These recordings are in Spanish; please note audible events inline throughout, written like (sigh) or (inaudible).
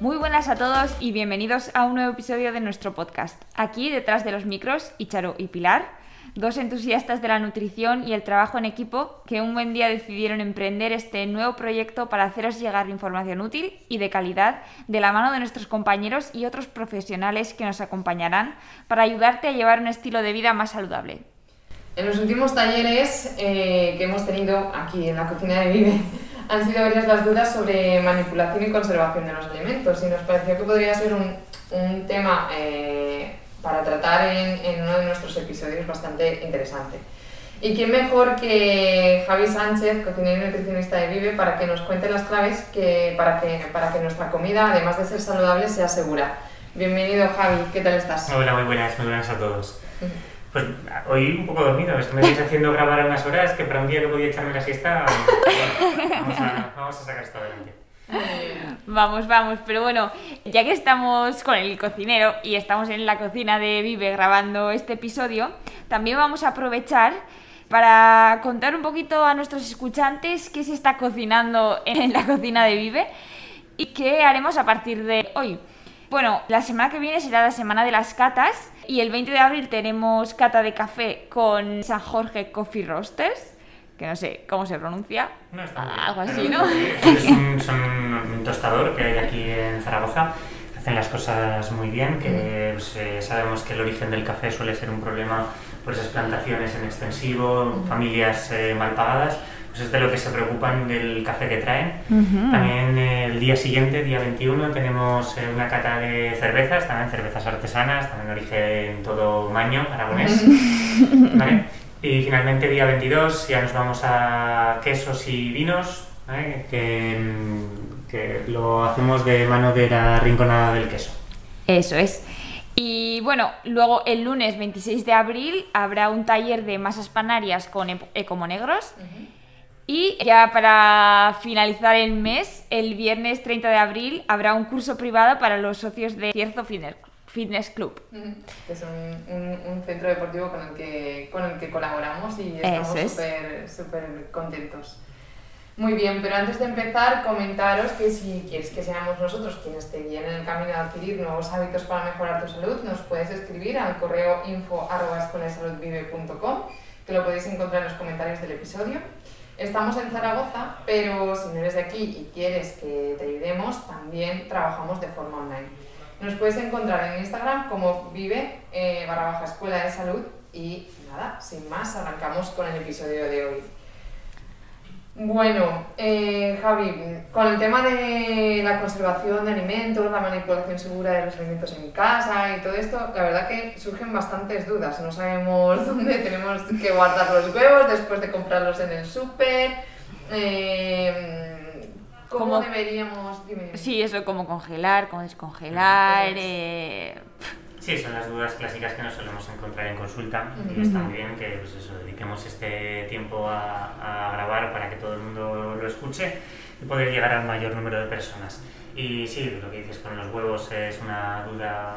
Muy buenas a todos y bienvenidos a un nuevo episodio de nuestro podcast. Aquí detrás de los micros, Icharo y Pilar, dos entusiastas de la nutrición y el trabajo en equipo que un buen día decidieron emprender este nuevo proyecto para haceros llegar información útil y de calidad de la mano de nuestros compañeros y otros profesionales que nos acompañarán para ayudarte a llevar un estilo de vida más saludable. En los últimos talleres eh, que hemos tenido aquí en la cocina de Vive, han sido varias las dudas sobre manipulación y conservación de los alimentos y nos pareció que podría ser un, un tema eh, para tratar en, en, uno de nuestros episodios bastante interesante. ¿Y quién mejor que Javi Sánchez, cocinero y nutricionista de Vive, para que nos cuente las claves que, para, que, para que nuestra comida, además de ser saludable, sea segura? Bienvenido Javi, ¿qué tal estás? Hola, muy buenas, muy buenas a todos. Pues hoy un poco dormido, es que me estáis (laughs) haciendo grabar a unas horas que para un día que podía echarme la siesta, bueno, (laughs) vamos, a, vamos a sacar esto adelante. Vamos, vamos, pero bueno, ya que estamos con el cocinero y estamos en la cocina de Vive grabando este episodio, también vamos a aprovechar para contar un poquito a nuestros escuchantes qué se está cocinando en la cocina de Vive y qué haremos a partir de hoy. Bueno, la semana que viene será la semana de las catas y el 20 de abril tenemos cata de café con San Jorge Coffee Roasters, que no sé cómo se pronuncia, No, bien. algo así, ¿no? (laughs) Es un, son un tostador que hay aquí en Zaragoza, que hacen las cosas muy bien, que pues, eh, sabemos que el origen del café suele ser un problema por esas plantaciones en extensivo, familias eh, mal pagadas, pues es de lo que se preocupan del café que traen. También el día siguiente, día 21, tenemos eh, una cata de cervezas, también cervezas artesanas, también de origen todo maño, aragonés. (laughs) ¿vale? Y finalmente, día 22, ya nos vamos a quesos y vinos, ¿vale? que, que lo hacemos de mano de la rinconada del queso. Eso es. Y bueno, luego el lunes 26 de abril habrá un taller de masas panarias con ecomonegros. Y ya para finalizar el mes, el viernes 30 de abril habrá un curso privado para los socios de Cierzo Fitness- Club. Es un, un, un centro deportivo con el que, con el que colaboramos y estamos es. súper súper contentos. Muy bien, pero antes de empezar, comentaros que si quieres que seamos nosotros quienes te guíen en el camino de adquirir nuevos hábitos para mejorar tu salud, nos puedes escribir al correo info arroba escueladesaludvive.com, que lo podéis encontrar en los comentarios del episodio. Estamos en Zaragoza, pero si no eres de aquí y quieres que te ayudemos, también trabajamos de forma online. Nos puedes encontrar en Instagram como vive eh, barra baja escuela de salud y nada, sin más, arrancamos con el episodio de hoy. Bueno, eh, Javi, con el tema de la conservación de alimentos, la manipulación segura de los alimentos en casa y todo esto, la verdad que surgen bastantes dudas. No sabemos (laughs) dónde tenemos que guardar los huevos después de comprarlos en el súper. eh, ¿Cómo, deberíamos...? dime. Sí, eso, como congelar, como descongelar. Eh, Sí, son las dudas clásicas que nos solemos encontrar en consulta y Ujú. está muy bien que pues eso, dediquemos este tiempo a, a grabar para que todo el mundo lo escuche y poder llegar al mayor número de personas. Y sí, lo que dices con los huevos es una duda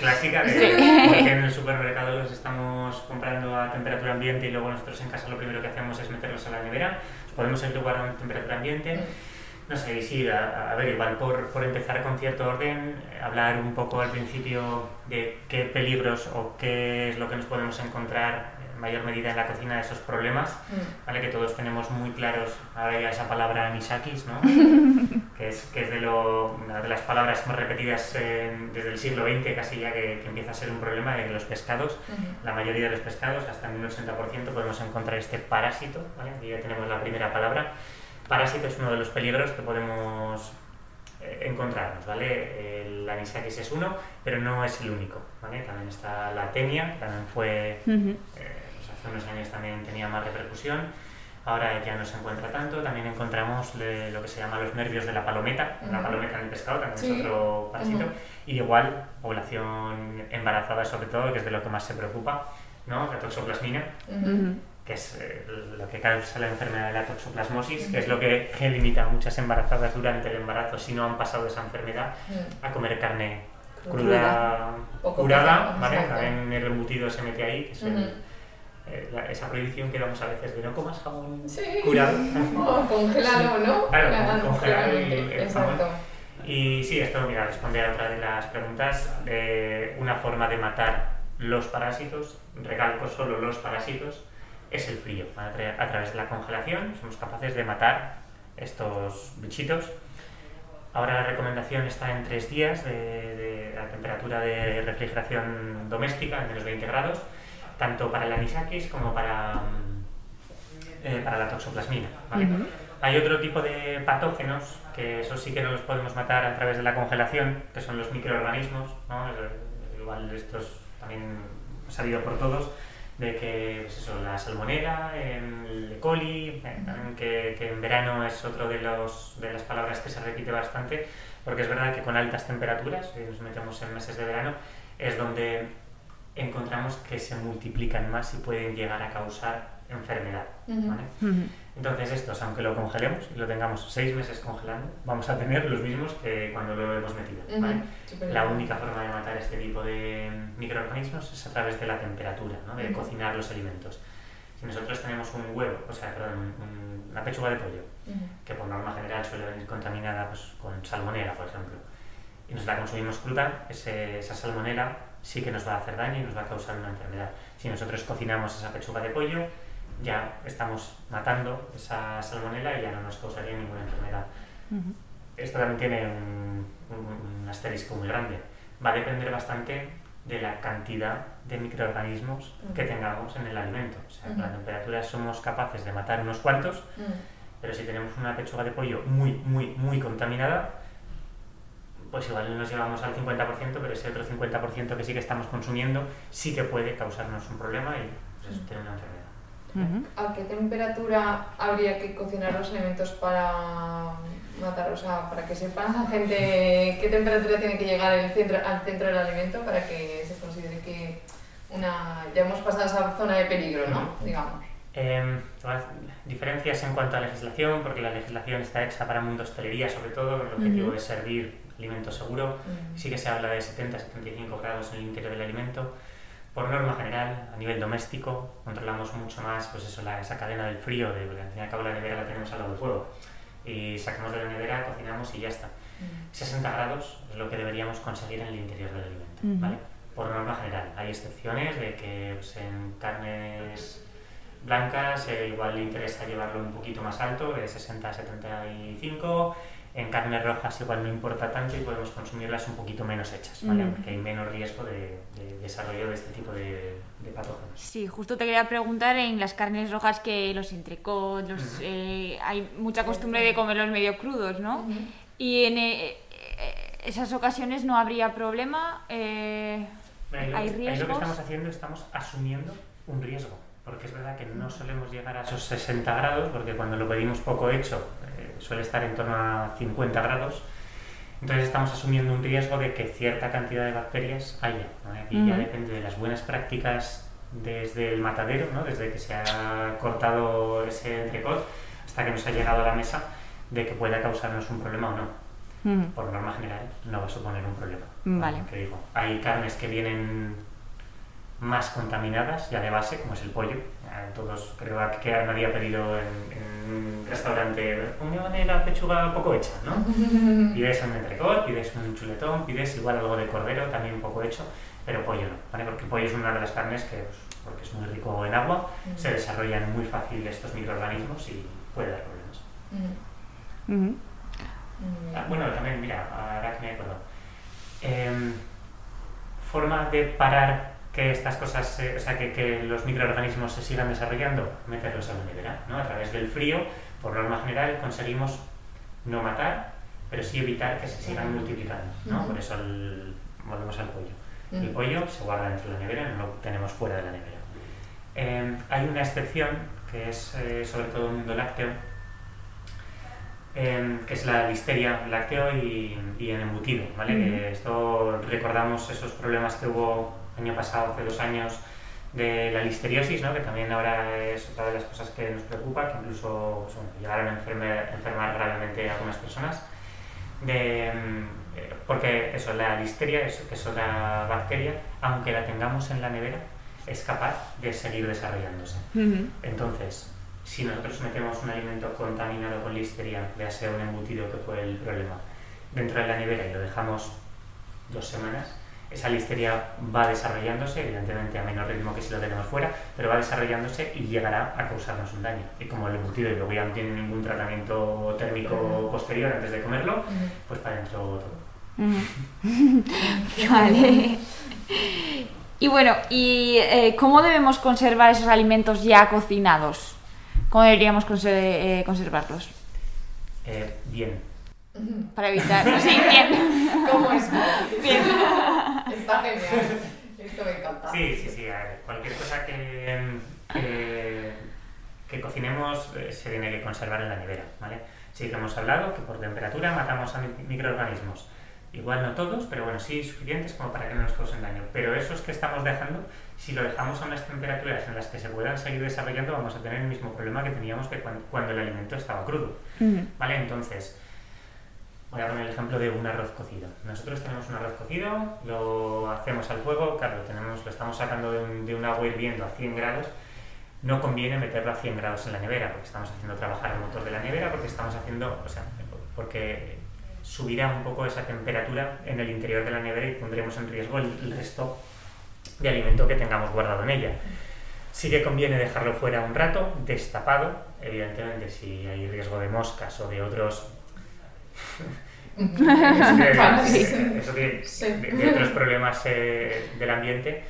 clásica de Sí. por qué en el (laughs) supermercado los estamos comprando a temperatura ambiente y luego nosotros en casa lo primero que hacemos es meterlos a la nevera. Podemos guardando a temperatura ambiente. No sé, y sí, a, a ver, igual por, por empezar con cierto orden, eh, hablar un poco al principio de qué peligros o qué es lo que nos podemos encontrar en mayor medida en la cocina de esos problemas, Mm. ¿vale? Que todos tenemos muy claros, ahora ya esa palabra anisakis, ¿no? (laughs) que es, que es de lo, una de las palabras más repetidas en- desde el siglo XX, casi ya que, que empieza a ser un problema de los pescados. La mayoría de los pescados, hasta en un 80%, podemos encontrar este parásito, ¿vale? Aquí ya tenemos la primera palabra. Parásito es uno de los peligros que podemos eh, encontrarnos, ¿vale? El- anisakis es uno, pero no es el único. ¿vale? También está la tenia, que también fue, Ujú. eh, pues hace unos años también tenía más repercusión. Ahora ya no se encuentra tanto. También encontramos lo que se llama los nervios de la palometa. La Ujú. palometa en el pescado también Sí. es otro parásito. Y igual, población embarazada sobre todo, que es de lo que más se preocupa, ¿no? La toxoplasmina. Que es eh, lo que causa la enfermedad de la toxoplasmosis, que es lo que limita a muchas embarazadas durante el embarazo, si no han pasado esa enfermedad, Ujú. a comer carne Cruda. curada, ¿vale? También el embutido se mete ahí, que es el- eh, la- esa prohibición que damos a veces de no comas jamón Sí. curado. (laughs) O congelado, ¿no? Claro, Nada, congelar el- jamón. Y sí, esto, mira, responde a otra de las preguntas. de una forma de matar los parásitos, recalco solo los parásitos, es el frío. A, tra- a través de la congelación somos capaces de matar estos bichitos. Ahora la recomendación está en tres días de, de la temperatura de refrigeración doméstica, en menos 20 grados, tanto para el anisakis como para, mm, eh, para la toxoplasmina. Hay otro tipo de patógenos que eso sí que no los podemos matar a través de la congelación, que son los microorganismos, ¿no? Igual estos también sabido por todos, de que pues eso, la salmonela, el E. coli, también que, que en verano es otro de, los, de las palabras que se repite bastante, porque es verdad que con altas temperaturas, si nos metemos en meses de verano, es donde encontramos que se multiplican más y pueden llegar a causar enfermedad. Entonces estos, aunque lo congelemos y lo tengamos seis meses congelando, vamos a tener los mismos que cuando lo hemos metido. ¿vale? Ujú. Súper La única forma de matar este tipo de microorganismos es a través de la temperatura, ¿no? de cocinar los alimentos. Si nosotros tenemos un huevo, o sea, perdón, un- una pechuga de pollo, que por norma general suele venir contaminada pues, con salmonela, por ejemplo, y nos la consumimos cruda, ese- esa salmonela sí que nos va a hacer daño y nos va a causar una enfermedad. Si nosotros cocinamos esa pechuga de pollo, ya estamos matando esa salmonela y ya no nos causaría ninguna enfermedad. Ujú. Esto también tiene un, un- un asterisco muy grande. Va a depender bastante de la cantidad de microorganismos que Ujú. tengamos en el alimento. O sea, Ujú. con la temperatura somos capaces de matar unos cuantos, pero si tenemos una pechuga de pollo muy, muy, muy contaminada, pues igual nos llevamos al 50%, pero ese otro 50% que sí que estamos consumiendo sí que puede causarnos un problema y pues eso, tener una enfermedad. Ujú. ¿A qué temperatura habría que cocinar los alimentos para matar? O sea, para que sepa la gente qué temperatura tiene que llegar el centro, al centro del alimento para que se considere que una, ya hemos pasado esa zona de peligro, ¿no? Digamos. Eh, diferencias en cuanto a legislación, porque la legislación está hecha para mundo hostelería, sobre todo, con el objetivo Ujú. de servir alimento seguro. Sí que se habla de 70-75 grados en el interior del alimento. Por norma general, a nivel doméstico, controlamos mucho más pues eso, la, esa cadena del frío, de, porque al fin y al cabo la nevera la tenemos al lado del fuego. Y sacamos de la nevera, cocinamos y ya está. Mm. 60 grados es lo que deberíamos conseguir en el interior del alimento. ¿vale? Por norma general. Hay excepciones de que pues, en carnes blancas eh, igual le interesa llevarlo un poquito más alto, de 60 a 75. En carnes rojas igual no importa tanto y podemos consumirlas un poquito menos hechas. Porque hay menos riesgo de, de desarrollo de este tipo de, de patógenos. Sí, justo te quería preguntar en las carnes rojas que los entrecot, los, eh, hay mucha costumbre de comerlos medio crudos, ¿no? Y en eh, eh, esas ocasiones no habría problema. eh, Ahí lo, ¿Hay ahí lo que riesgos? estamos haciendo, estamos asumiendo un riesgo, porque es verdad que no solemos llegar a esos 60 grados, porque cuando lo pedimos poco hecho eh, suele estar en torno a 50 grados, entonces estamos asumiendo un riesgo de que cierta cantidad de bacterias haya. ¿no? Ya depende de las buenas prácticas desde el matadero, ¿no? desde que se ha cortado ese entrecot hasta que nos ha llegado a la mesa, de que pueda causarnos un problema o no por norma general no va a suponer un problema. Vale. Digo, hay carnes que vienen más contaminadas ya de base, como es el pollo. Eh, Todos creo que nadie ha pedido en, en un restaurante una la pechuga poco hecha, ¿no? (laughs) Pides un entrecot, pides un chuletón, pides igual algo de cordero, también poco hecho, pero pollo no, ¿vale? Porque el pollo es una de las carnes que, pues, porque es muy rico en agua, Mm. se desarrollan muy fácil estos microorganismos y puede dar problemas. Mm. Bien. Ah, bueno, también, mira, ahora que me acuerdo. Em, forma de parar que estas cosas, se- o sea, que, que los microorganismos se sigan desarrollando, meterlos en la nevera, ¿no? A través del frío, por norma general, conseguimos no matar, pero sí evitar que se sigan multiplicando, ¿no? Por eso volvemos al pollo. El pollo se guarda dentro de la nevera, no lo tenemos fuera de la nevera. Em, hay una excepción que es eh, sobre todo el mundo lácteo, em, que es la listeria lácteo y, y en embutido, ¿vale? esto recordamos esos problemas que hubo año pasado, hace dos años, de la listeriosis, ¿no? que también ahora es otra de las cosas que nos preocupa, que incluso pues, llegaron a enfermar, enfermar gravemente a algunas personas. De, mm, porque eso, la listeria, que es otra bacteria, aunque la tengamos en la nevera, es capaz de seguir desarrollándose. Entonces, si nosotros metemos un alimento contaminado con listeria, ya sea un embutido que fue el problema, dentro de la nevera y lo dejamos dos semanas, esa listeria va desarrollándose, evidentemente a menor ritmo que si lo tenemos fuera, pero va desarrollándose y llegará a causarnos un daño. Y como el embutido y luego ya no tiene ningún tratamiento térmico posterior antes de comerlo, pues para adentro todo. (laughs) vale. Y bueno, ¿y eh, cómo debemos conservar esos alimentos ya cocinados? ¿Cómo deberíamos eh, conservarlos? Eh, bien. Para evitar. Sí, bien. (laughs) ¿Cómo es? Bien. Está genial. Esto me encanta. Sí, sí, sí. cualquier cosa que, que, cocinemos se tiene que conservar en la nevera, ¿vale? Sí que hemos hablado que por temperatura matamos a microorganismos. Igual no todos, pero bueno, sí suficientes como para que no nos causen daño. Pero esos que estamos dejando, si lo dejamos a unas temperaturas en las que se puedan seguir desarrollando, vamos a tener el mismo problema que teníamos que cuando, el alimento estaba crudo. ¿Vale? Entonces, voy a poner el ejemplo de un arroz cocido. Nosotros tenemos un arroz cocido, lo hacemos al fuego, claro, lo, tenemos, lo estamos sacando de un, de un agua hirviendo a 100 grados, no conviene meterlo a 100 grados en la nevera, porque estamos haciendo trabajar el motor de la nevera, porque estamos haciendo, o sea, porque subirá un poco esa temperatura en el interior de la nevera y pondremos en riesgo el, resto de alimento que tengamos guardado en ella. Sí que conviene dejarlo fuera un rato, destapado, evidentemente si hay riesgo de moscas o de otros... eso de, otros problemas eh, del ambiente eh,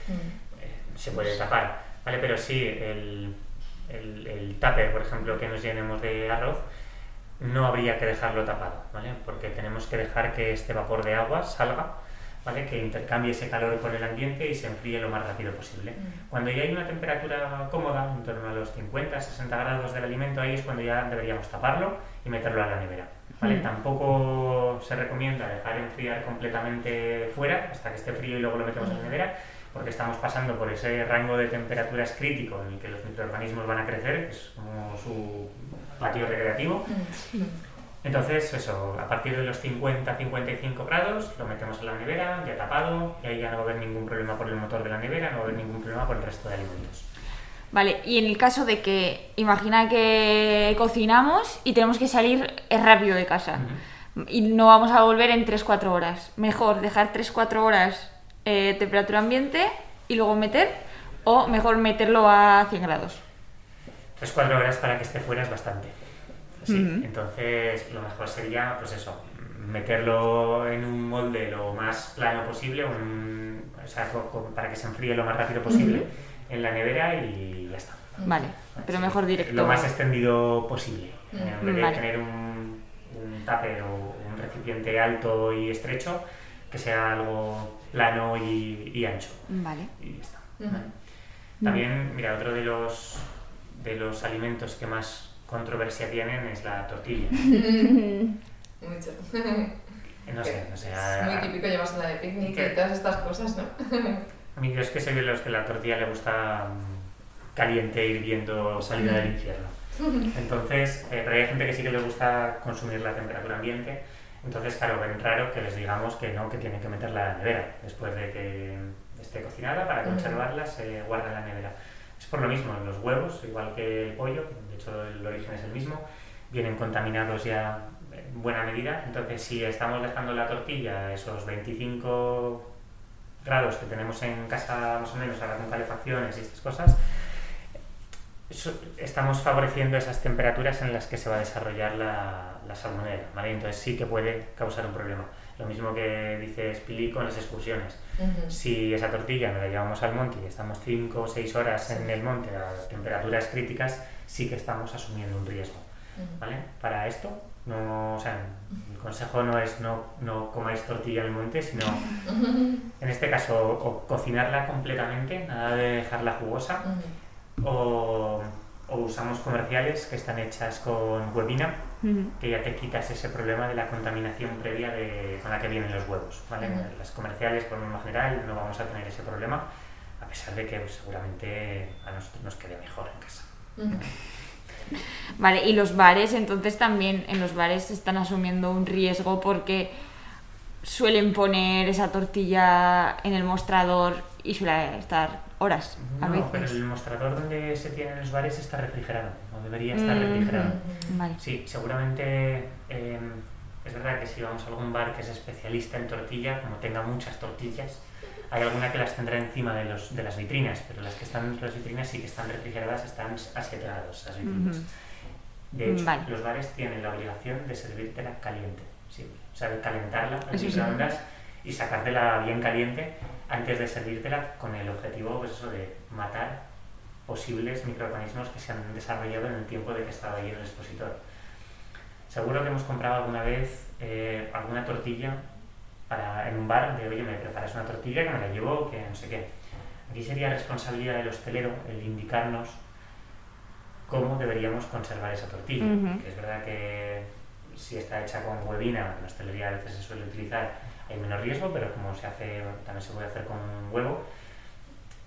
se puede tapar, ¿vale? Pero sí, el, el, el tupper, por ejemplo, que nos llenemos de arroz, no habría que dejarlo tapado, ¿vale? Porque tenemos que dejar que este vapor de agua salga, ¿vale? Que intercambie ese calor con el ambiente y se enfríe lo más rápido posible. Cuando ya hay una temperatura cómoda, en torno a los 50, 60 grados del alimento, ahí es cuando ya deberíamos taparlo y meterlo a la nevera. ¿Vale? Mm. Tampoco se recomienda dejar enfriar completamente fuera hasta que esté frío y luego lo metemos en la nevera, porque estamos pasando por ese rango de temperaturas crítico en el que los microorganismos van a crecer, que es como su patio recreativo. Entonces, eso, a partir de los 50-55 grados lo metemos en la nevera, ya tapado, y ahí ya no va a haber ningún problema por el motor de la nevera, no va a haber ningún problema por el resto de alimentos. Vale, y en el caso de que, imagina que cocinamos y tenemos que salir rápido de casa. Y no vamos a volver en 3-4 horas, mejor dejar 3-4 horas eh, temperatura ambiente y luego meter, o mejor meterlo a 100 grados. 3-4 horas para que esté fuera es bastante. Entonces, lo mejor sería, pues eso, meterlo en un molde lo más plano posible, o sea, para que se enfríe lo más rápido posible en la nevera y ya está. Vale, pero mejor directo. Lo más extendido posible. En vez de tener un, un tape o un recipiente alto y estrecho, que sea algo plano y, ancho. Vale. Y ya está. También, mira, otro de los de los alimentos que más controversia tienen es la tortilla. (laughs) Mucho. No sé, o sea... Es muy típico llevársela de picnic y todas estas cosas, ¿no? (laughs) A mí es que soy de los que la tortilla le gusta mm, caliente, hirviendo, salida del infierno. (laughs) Entonces, eh, pero hay gente que sí que le gusta consumir la temperatura ambiente. Entonces, claro, ven raro que les digamos que no, que tienen que meterla en la nevera. Después de que esté cocinada, para conservarla, se guarda en la nevera. Es por lo mismo, los huevos, igual que el pollo, de hecho el origen es el mismo, vienen contaminados ya en buena medida. Entonces, si estamos dejando la tortilla a esos 25 grados que tenemos en casa, más o menos, ahora con calefacciones y estas cosas, estamos favoreciendo esas temperaturas en las que se va a desarrollar la, la salmonella, ¿vale? Entonces sí que puede causar un problema. Lo mismo que dice Spili con las excursiones. Si esa tortilla nos la llevamos al monte y estamos 5 o 6 horas en el monte a temperaturas críticas, sí que estamos asumiendo un riesgo. ¿vale? Para esto, No, o sea, el consejo no es no, no comáis tortilla en el monte, sino (laughs) en este caso o cocinarla completamente, nada de dejarla jugosa, o, o usamos comerciales que están hechas con huevina, que ya te quitas ese problema de la contaminación previa de, con la que vienen los huevos. ¿vale? Las comerciales, por norma general, no vamos a tener ese problema, a pesar de que pues, seguramente a nosotros nos quede mejor en casa. (laughs) Vale, y los bares, entonces también en los bares están asumiendo un riesgo porque suelen poner esa tortilla en el mostrador y suele estar horas a No, pero veces. el mostrador donde se tiene en los bares está refrigerado, o debería estar Mm. refrigerado. Vale. Sí, seguramente eh, es verdad que si vamos a algún bar que es especialista en tortilla, como tenga muchas tortillas, hay alguna que las tendrá encima de, los, de las vitrinas, pero las que están en las vitrinas sí que están refrigeradas, están a 7 grados las vitrinas. Ujú. De hecho, Vale. los bares tienen la obligación de servírtela caliente, siempre. O sea, de calentarla en Eso sí. microondas y sacártela bien caliente antes de servírtela con el objetivo pues eso, de matar posibles microorganismos que se han desarrollado en el tiempo de que estaba ahí en el expositor. Seguro que hemos comprado alguna vez eh, alguna tortilla para, en un bar de, oye, me preparas una tortilla que me la llevo, que no sé qué. Aquí sería responsabilidad del hostelero el indicarnos cómo deberíamos conservar esa tortilla. Que es verdad que si está hecha con huevina, en la hostelería a veces se suele utilizar, hay menos riesgo, pero como se hace, también se puede hacer con huevo,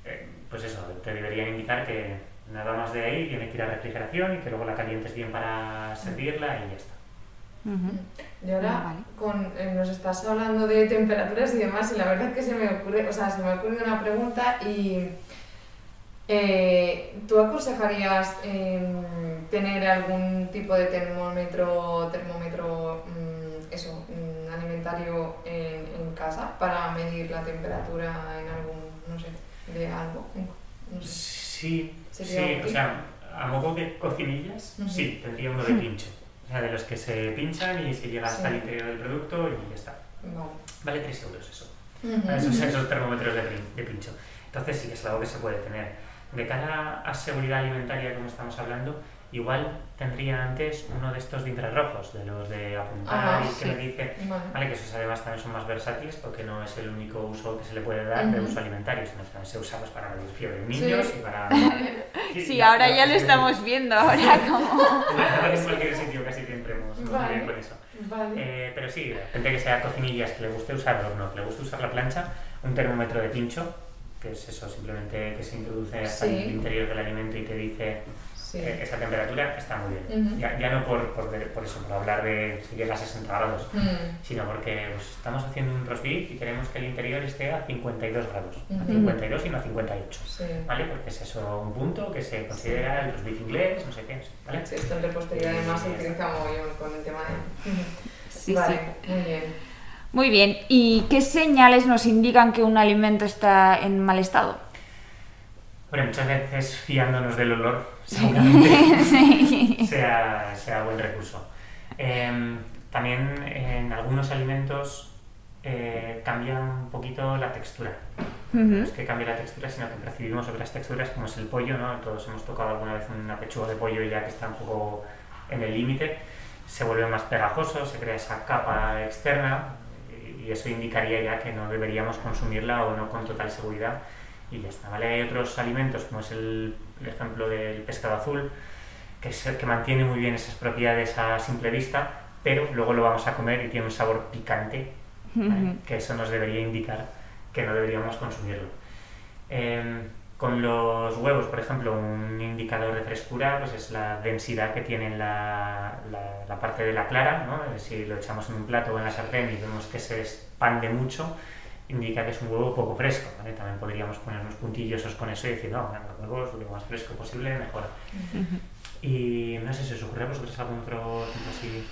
eh, pues eso, te deberían indicar que nada más de ahí tiene que ir a refrigeración y que luego la calientes bien para servirla y ya está. Y ahora Ah, vale. con, eh, nos estás hablando de temperaturas y demás, y la verdad es que se me ocurre, o sea, se me ocurre una pregunta y eh, ¿tú aconsejarías em, tener algún tipo de termómetro, termómetro, mm, eso, mm, alimentario en, en casa para medir la temperatura en algún, no sé, de algo? No sé. Sí, Sería sí, o sea, a modo de cocinillas, Ujú. sí, tendría uno de pincho. O sea, de los que se pinchan y se llega hasta Sí. el interior del producto y ya está. Vale. Vale 3 euros eso. Ujú. Esos, esos termómetros de, pin- de pincho. Entonces sí es algo que se puede tener. De cara a seguridad alimentaria, como estamos hablando, igual tendría antes uno de estos de infrarrojos, de los de apuntar Ah, y que sí. me dice, Vale. vale, que esos además también son más versátiles porque no es el único uso que se le puede dar de Ujú. uso alimentario, sino que también se usa pues, para reducir fiebre en niños Sí. y para... (laughs) Sí, la- ahora ya lo estamos viendo, (laughs) ahora como... en cualquier sitio casi siempre hemos Vale. con eso. Vale. Eh, pero sí, gente que sea cocinillas, que le guste usar el horno, que le guste usar la plancha, un termómetro de pincho, que es eso, simplemente que se introduce hasta Sí. el interior del alimento y te dice Sí. eh, esa temperatura, está muy bien. Ya, ya no por, por, por eso, por hablar de si llega a 60 grados, sino porque pues, estamos haciendo un roast beef y queremos que el interior esté a 52 grados, a Ujú. 52 y no a 58. Sí. ¿Vale? Porque es eso un punto que se considera el roast beef inglés, no sé qué, ¿vale? Sí, esto en repostería además se utiliza mogollón con el tema de... Sí, vale, sí. muy bien. Muy bien, ¿y qué señales nos indican que un alimento está en mal estado? Bueno, muchas veces fiándonos del olor, seguramente (laughs) Sí. sea, sea buen recurso. Em, también en algunos alimentos eh, cambia un poquito la textura. No Ujú. es que cambie la textura, sino que percibimos otras texturas, como es el pollo, ¿no? Todos hemos tocado alguna vez una pechuga de pollo ya que está un poco en el límite, se vuelve más pegajoso, se crea esa capa externa y eso indicaría ya que no deberíamos consumirla o no con total seguridad y ya está, ¿vale? Hay otros alimentos, como es el, el ejemplo del pescado azul, que, es el que mantiene muy bien esas propiedades a simple vista, pero luego lo vamos a comer y tiene un sabor picante, ¿vale? Ujú. que eso nos debería indicar que no deberíamos consumirlo. Em, con los huevos, por ejemplo, un indicador de frescura pues es la densidad que tiene la, la- la parte de la clara. ¿no? Si lo echamos en un plato o en la sartén y vemos que se expande mucho, indica que es un huevo poco fresco. ¿vale? También podríamos ponernos puntillosos con eso y decir, no, los huevos lo más fresco posible, mejor. Y no sé si os ocurre a vosotros algún otro ejemplo así.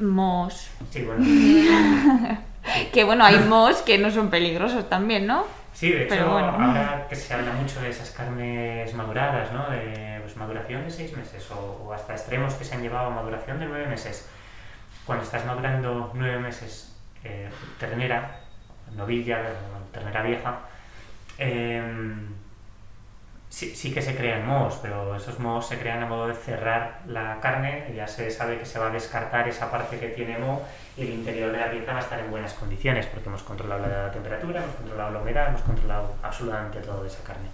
Mos. Sí, bueno. (laughs) Que bueno, hay mos que no son peligrosos también, ¿no? Sí, de hecho, bueno. ahora que se habla mucho de esas carnes maduradas, ¿no? De pues, maduración de seis meses o, o hasta extremos que se han llevado a maduración de nueve meses. Cuando estás madurando nueve meses eh, ternera, novilla, ternera vieja, em, sí, sí que se crean mohos, pero esos mohos se crean a modo de cerrar la carne, ya se sabe que se va a descartar esa parte que tiene moho y el interior de la pieza va a estar en buenas condiciones porque hemos controlado la temperatura, hemos controlado la humedad, hemos controlado absolutamente todo de esa carne.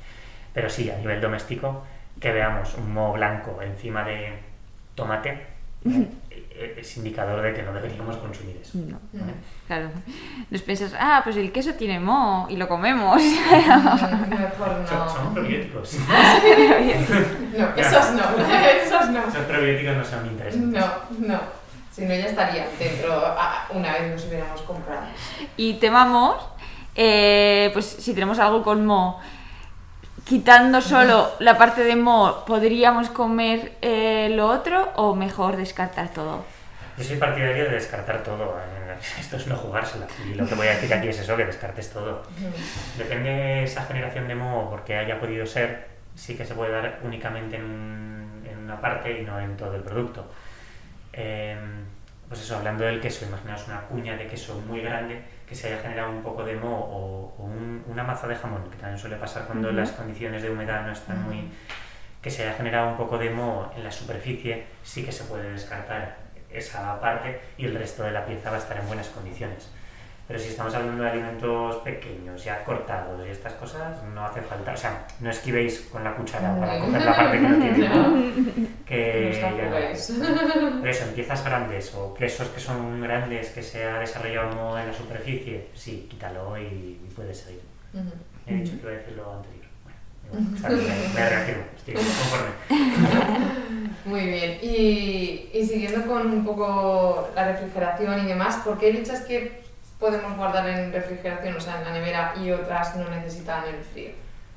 Pero sí, a nivel doméstico, que veamos un moho blanco encima de tomate eh, es indicador de que no deberíamos consumir eso. No. Claro. Nos piensas, ah, pues el queso tiene moho y lo comemos. (laughs) Mejor no. Son, son probióticos. (laughs) No, esos no, esos no. Esos probióticos no son interesantes. No, no. Si no, ya estarían dentro una vez nos hubiéramos comprado. y temamos, eh, pues si tenemos algo con moho, quitando solo la parte de moho, ¿podríamos comer eh, lo otro o mejor descartar todo? Yo soy partidario de descartar todo. eh, (laughs) Esto es no jugársela. Y lo que voy a decir aquí es eso, que descartes todo. Depende de esa generación de moho, porque haya podido ser, sí que se puede dar únicamente en, un- en una parte y no en todo el producto. Eh, pues eso, hablando del queso, imaginaos una cuña de queso muy grande que se haya generado un poco de moho o, o un- una maza de jamón, que también suele pasar cuando las condiciones de humedad no están muy... que se haya generado un poco de moho en la superficie, sí que se puede descartar esa parte y el resto de la pieza va a estar en buenas condiciones. Pero si estamos hablando de alimentos pequeños, ya cortados y estas cosas, no hace falta. O sea, no esquivéis con la cuchara para coger la parte que no tiene No. moho, (laughs) No que ya no. Por eso, en piezas grandes o quesos que son grandes que se ha desarrollado moho en la superficie, sí, quítalo y, y puedes seguir. He dicho que iba a decir lo anterior. Bueno, (laughs) está bien, me, me reafirmo, estoy conforme. (laughs) Muy bien. Y, y siguiendo con un poco la refrigeración y demás, ¿por qué leches que podemos guardar en refrigeración, o sea, en la nevera, y otras no necesitan el frío?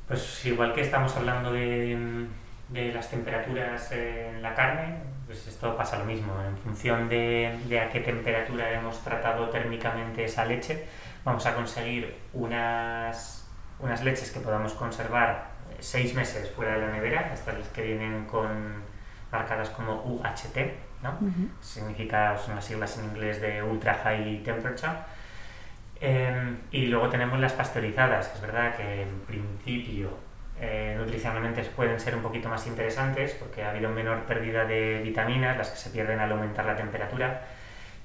Pues igual que estamos hablando de, de las temperaturas en la carne, pues esto pasa lo mismo. En función de, de a qué temperatura hemos tratado térmicamente esa leche, vamos a conseguir unas, unas leches que podamos conservar seis meses fuera de la nevera, estas que vienen con marcadas como UHT, ¿no? Significa, son las siglas en inglés de Ultra High Temperature. Eh, y luego tenemos las pasteurizadas, que es verdad que en principio eh, nutricionalmente pueden ser un poquito más interesantes porque ha habido menor pérdida de vitaminas, las que se pierden al aumentar la temperatura.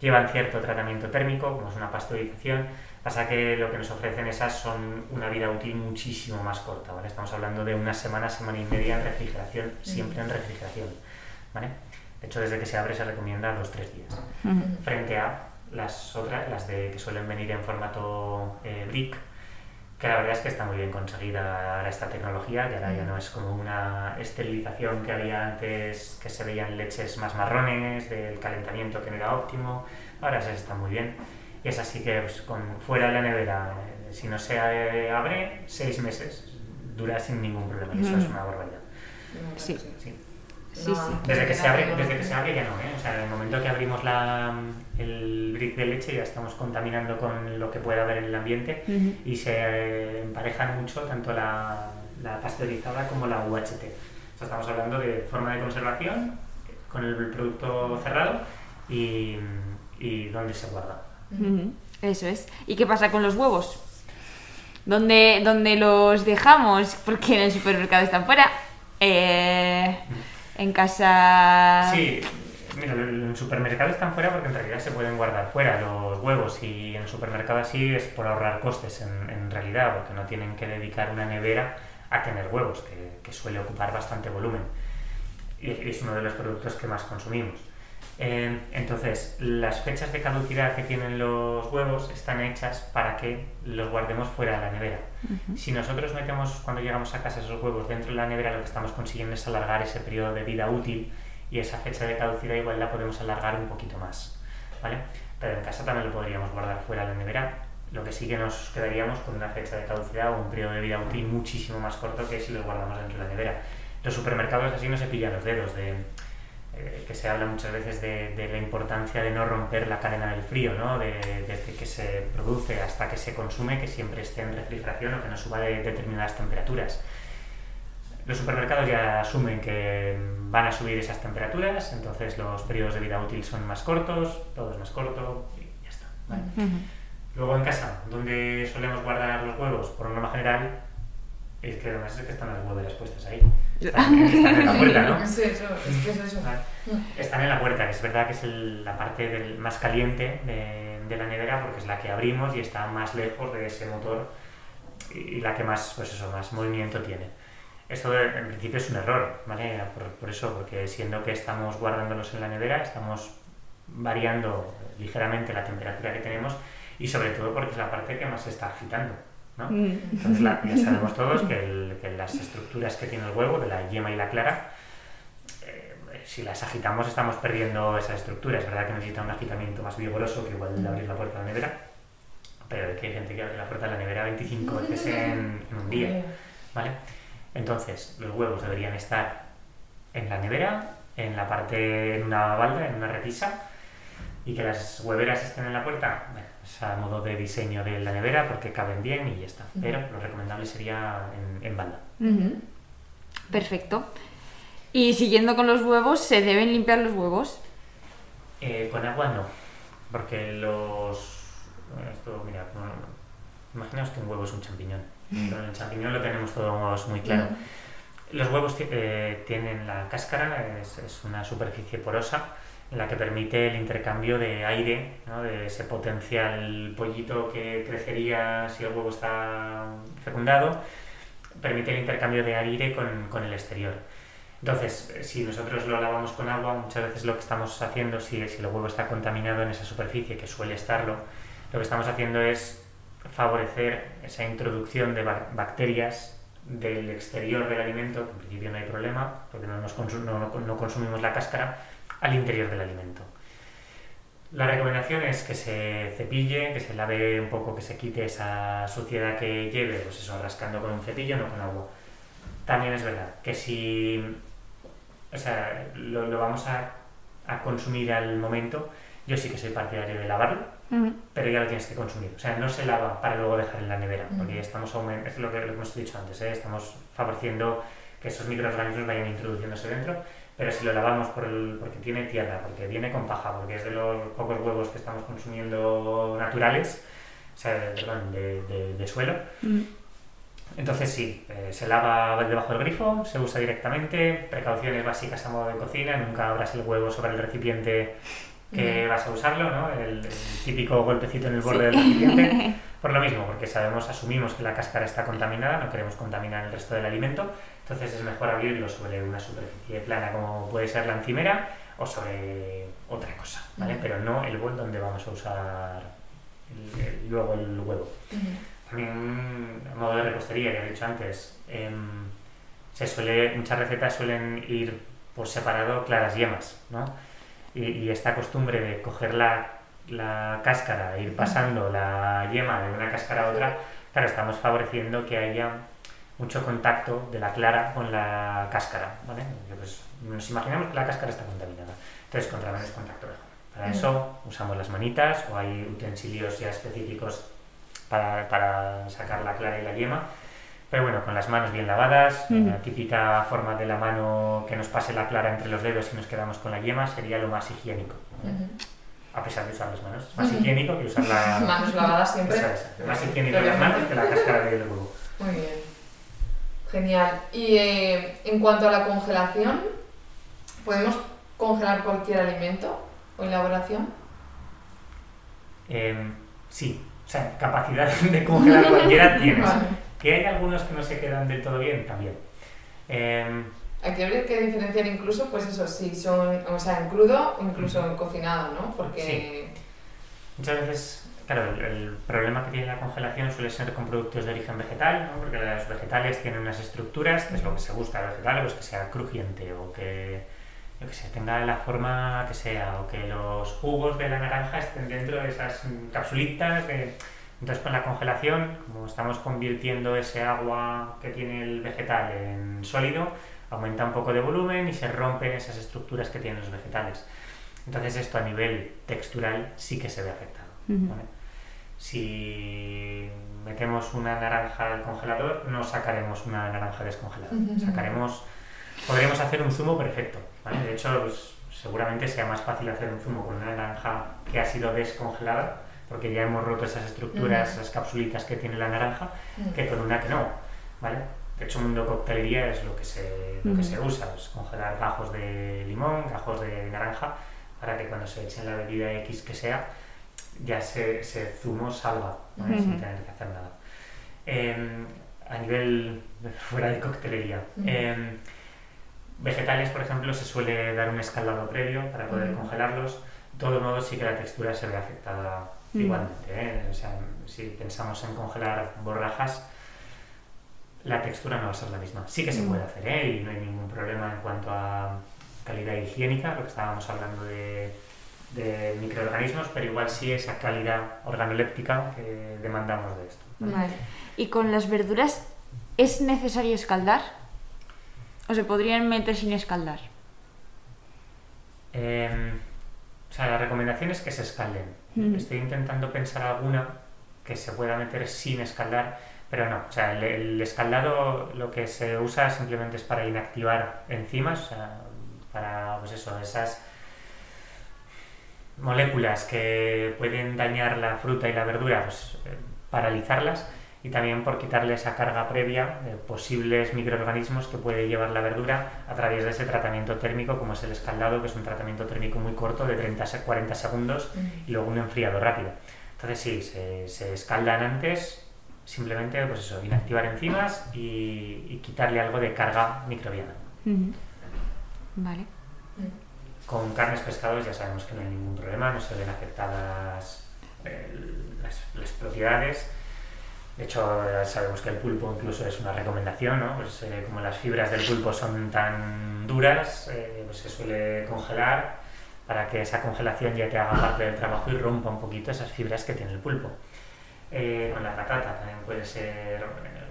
Llevan cierto tratamiento térmico, como es una pasteurización. Pasa que lo que nos ofrecen esas son una vida útil muchísimo más corta, ¿vale? Estamos hablando de una semana, semana y media en refrigeración, siempre en refrigeración, ¿vale? De hecho, desde que se abre se recomienda los tres días frente a las otras, las de que suelen venir en formato eh, brick, que la verdad es que está muy bien conseguida ahora esta tecnología, que ahora ya no es como una esterilización que había antes, que se veían leches más marrones, del calentamiento que no era óptimo, ahora se está muy bien. Y es así que pues, con, fuera de la nevera, eh, si no se abre, seis meses, dura sin ningún problema, y eso es una barbaridad. Sí. Sí. Sí, sí. Desde que, se abre, desde que se abre ya no, ¿eh? O sea, en el momento que abrimos la, el brick de leche ya estamos contaminando con lo que puede haber en el ambiente y se eh, emparejan mucho tanto la, la pasteurizada como la UHT. O sea, estamos hablando de forma de conservación con el producto cerrado y, y dónde se guarda. Eso es. ¿Y qué pasa con los huevos? ¿Dónde, dónde los dejamos? Porque en el supermercado están fuera. Eh, en casa. Sí, mira, en supermercado están fuera porque en realidad se pueden guardar fuera los huevos y en el supermercado así es por ahorrar costes en, en realidad, porque no tienen que dedicar una nevera a tener huevos, que, que suele ocupar bastante volumen. Y es uno de los productos que más consumimos. Eh, entonces, las fechas de caducidad que tienen los huevos están hechas para que los guardemos fuera de la nevera. Si nosotros metemos cuando llegamos a casa esos huevos dentro de la nevera, lo que estamos consiguiendo es alargar ese periodo de vida útil y esa fecha de caducidad igual la podemos alargar un poquito más. ¿vale? Pero en casa también lo podríamos guardar fuera de la nevera. Lo que sí que nos quedaríamos con una fecha de caducidad o un periodo de vida útil muchísimo más corto que si los guardamos dentro de la nevera. Los supermercados así no se pillan los dedos de eh, que se habla muchas veces de, de, la importancia de no romper la cadena del frío, ¿no? De, desde que se produce hasta que se consume, que siempre esté en refrigeración o que no suba de determinadas temperaturas. Los supermercados ya asumen que van a subir esas temperaturas, entonces los periodos de vida útil son más cortos, todo es más corto y ya está. ¿vale? Ujú. Luego en casa, donde solemos guardar los huevos, por norma general, Es que además es que están las hueveras puestas ahí. Están, están en la puerta, ¿no? Es eso, es que es eso. Están en la puerta, que es verdad que es el- la parte del- más caliente de, de la nevera porque es la que abrimos y está más lejos de ese motor y, y la que más, pues eso, más movimiento tiene. Esto de- en principio es un error, ¿vale? Por, por eso, porque siendo que estamos guardándolos en la nevera, estamos variando ligeramente la temperatura que tenemos y sobre todo porque es la parte que más se está agitando, ¿no? Entonces la- ya sabemos todos que, el- que las estructuras que tiene el huevo, de la yema y la clara, eh, si las agitamos estamos perdiendo esa estructura. Es verdad que necesita un agitamiento más vigoroso que igual de abrir la puerta de la nevera, pero es que hay gente que abre la puerta de la nevera 25 veces en, en un día, ¿vale? Entonces, los huevos deberían estar en la nevera, en la parte, en una balda, en una repisa, y que las hueveras estén en la puerta, bueno, es a modo de diseño de la nevera porque caben bien y ya está. Pero lo recomendable sería en, en balda. Ujú. Perfecto. Y siguiendo con los huevos, ¿se deben limpiar los huevos? Eh, con agua no, porque los... bueno, Esto, mira, bueno, imaginaos que un huevo es un champiñón. Pero el champiñón lo tenemos todos muy claro. Los huevos eh, tienen la cáscara, es, es una superficie porosa la que permite el intercambio de aire, ¿no? de ese potencial pollito que crecería si el huevo está fecundado, permite el intercambio de aire con, con el exterior. Entonces, si nosotros lo lavamos con agua, muchas veces lo que estamos haciendo, si, si el huevo está contaminado en esa superficie, que suele estarlo, lo que estamos haciendo es favorecer esa introducción de ba- bacterias del exterior del alimento, que en principio no hay problema, porque no, nos consu- no- no- no consumimos la cáscara, al interior del alimento. La recomendación es que se cepille, que se lave un poco, que se quite esa suciedad que lleve, pues eso, rascando con un cepillo, no con agua. También es verdad que si o sea, lo, lo vamos a, a consumir al momento, yo sí que soy partidario de lavarlo, Ujú. pero ya lo tienes que consumir. O sea, no se lava para luego dejar en la nevera, porque estamos es lo que, lo que hemos dicho antes, ¿eh? estamos favoreciendo que esos microorganismos vayan introduciéndose dentro, pero si lo lavamos por el- porque tiene tierra, porque viene con paja, porque es de los pocos huevos que estamos consumiendo naturales, o sea, perdón, de, de- de suelo, Ujú. entonces sí, eh, se lava debajo del grifo, se usa directamente, precauciones básicas a modo de cocina, nunca abras el huevo sobre el recipiente que vas a usarlo, ¿no? El, el típico golpecito en el borde del recipiente. (laughs) Por lo mismo, porque sabemos, asumimos que la cáscara está contaminada, no queremos contaminar el resto del alimento, entonces es mejor abrirlo sobre una superficie plana como puede ser la encimera o sobre otra cosa, ¿vale? Pero no el bol donde vamos a usar el- el- luego el huevo. También a modo de repostería, que he dicho antes, em, se suele, muchas recetas suelen ir por separado claras yemas, ¿no? Y, y esta costumbre de coger la, la cáscara e ir pasando la yema de una cáscara a otra, claro, estamos favoreciendo que haya mucho contacto de la clara con la cáscara, ¿vale? Pues, nos imaginamos que la cáscara está contaminada, entonces contra menos contacto mejor. Para Mm. eso usamos las manitas o hay utensilios ya específicos para, para sacar la clara y la yema. Pero bueno, con las manos bien lavadas, Ujú. la típica forma de la mano que nos pase la clara entre los dedos y nos quedamos con la yema sería lo más higiénico. A pesar de usar las manos. Es más higiénico que usar la... (laughs) Manos lavadas siempre. Eso es, Más higiénico las manos que la cáscara del huevo. Muy bien. Genial. Y eh, en cuanto a la congelación, ¿podemos congelar cualquier alimento o elaboración? Em, sí, o sea, capacidad (laughs) de congelar cualquiera (laughs) tienes. Vale. Que hay algunos que no se quedan del todo bien, también. Em, Hay que ver que diferenciar incluso, pues eso, si son, o sea, en crudo o incluso en cocinado, ¿no? Porque... Muchas veces, claro, el, el problema que tiene la congelación suele ser con productos de origen vegetal, ¿no? porque los vegetales tienen unas estructuras, que es lo que se busca del vegetal, pues que sea crujiente o que, que sé, tenga la forma que sea, o que los jugos de la naranja estén dentro de esas capsulitas. de- Entonces con la congelación, como estamos convirtiendo ese agua que tiene el vegetal en sólido, aumenta un poco de volumen y se rompen esas estructuras que tienen los vegetales. Entonces esto a nivel textural sí que se ve afectado. ¿vale? Si metemos una naranja al congelador, no sacaremos una naranja descongelada. Sacaremos, podremos hacer un zumo perfecto. ¿vale? De hecho, pues, seguramente sea más fácil hacer un zumo con una naranja que ha sido descongelada, porque ya hemos roto esas estructuras, esas capsulitas que tiene la naranja, que con una que no. ¿vale? de hecho, mundo coctelería es lo que se, lo que se usa, es congelar gajos de limón, gajos de naranja, para que cuando se echen la bebida X que sea, ya se, se zumo salga, sin tener que hacer nada. Em, a nivel fuera de coctelería. Em, vegetales, por ejemplo, se suele dar un escaldado previo para poder congelarlos. De todo modo, sí que la textura se ve afectada igualmente. ¿eh? O sea, si pensamos en congelar borrajas, la textura no va a ser la misma. Sí que se puede hacer, ¿eh? y no hay ningún problema en cuanto a calidad higiénica, lo que estábamos hablando de, de microorganismos, pero igual sí esa calidad organoléptica que demandamos de esto. Vale. ¿Y con las verduras es necesario escaldar? ¿O se podrían meter sin escaldar? Em, o sea, la recomendación es que se escalden. Estoy intentando pensar alguna que se pueda meter sin escaldar, pero no. O sea, el, escaldado lo que se usa simplemente es para inactivar enzimas, o sea, para, pues eso, esas moléculas que pueden dañar la fruta y la verdura, pues eh, paralizarlas y también por quitarle esa carga previa de posibles microorganismos que puede llevar la verdura a través de ese tratamiento térmico como es el escaldado, que es un tratamiento térmico muy corto de 30 a 40 segundos y luego un enfriado rápido. Entonces sí, se, escaldan antes, simplemente pues eso, inactivar enzimas y, quitarle algo de carga microbiana. Vale. Con carnes pescados ya sabemos que no hay ningún problema, no se ven afectadas eh, las, las propiedades de hecho, sabemos que el pulpo incluso es una recomendación, ¿no? Pues, eh, como las fibras del pulpo son tan duras, eh, pues se suele congelar para que esa congelación ya te haga parte del trabajo y rompa un poquito esas fibras que tiene el pulpo. Eh, con la patata también puede ser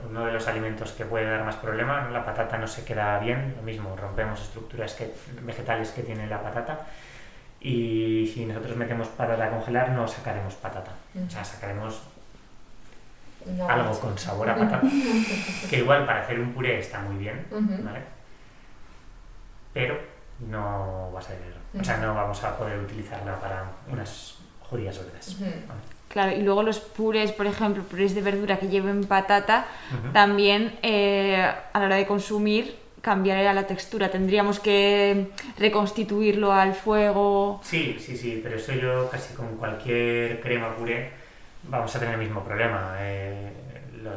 uno de los alimentos que puede dar más problemas. La patata no se queda bien, lo mismo, rompemos estructuras que, vegetales que tiene la patata y si nosotros metemos patata a congelar no sacaremos patata, o sea, sacaremos algo con sabor a patata, (laughs) que igual para hacer un puré está muy bien, ¿vale? Pero no va a ser, o sea, no vamos a poder utilizarla para unas judías verdes. Claro, y luego los purés, por ejemplo, purés de verdura que lleven patata, también eh, a la hora de consumir cambiaría la textura. Tendríamos que reconstituirlo al fuego. Sí, sí, sí, pero eso yo casi con cualquier crema puré vamos a tener el mismo problema. Eh,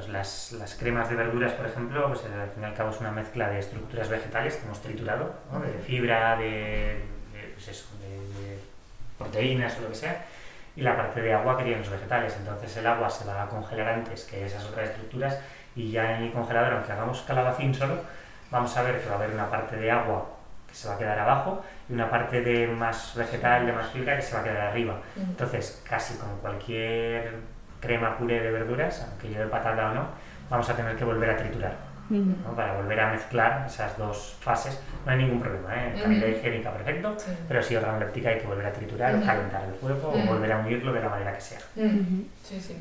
las, las, cremas de verduras, por ejemplo, pues al fin y al cabo es una mezcla de estructuras vegetales que hemos triturado, de fibra, de, pues eso, de, proteínas o lo que sea, y la parte de agua que tienen los vegetales. Entonces el agua se va a congelar antes que esas otras estructuras y ya en el congelador, aunque hagamos calabacín solo, vamos a ver que va a haber una parte de agua que se va a quedar abajo y una parte de más vegetal, de más fibra que se va a quedar arriba. Entonces, casi con cualquier crema puré de verduras, aunque lleve patata o no, vamos a tener que volver a triturar. Para volver a mezclar esas dos fases. No hay ningún problema, ¿eh? calidad higiénica perfecto, pero si organoléptica hay que volver a triturar, o calentar el fuego o volver a unirlo de la manera que sea. Sí, sí,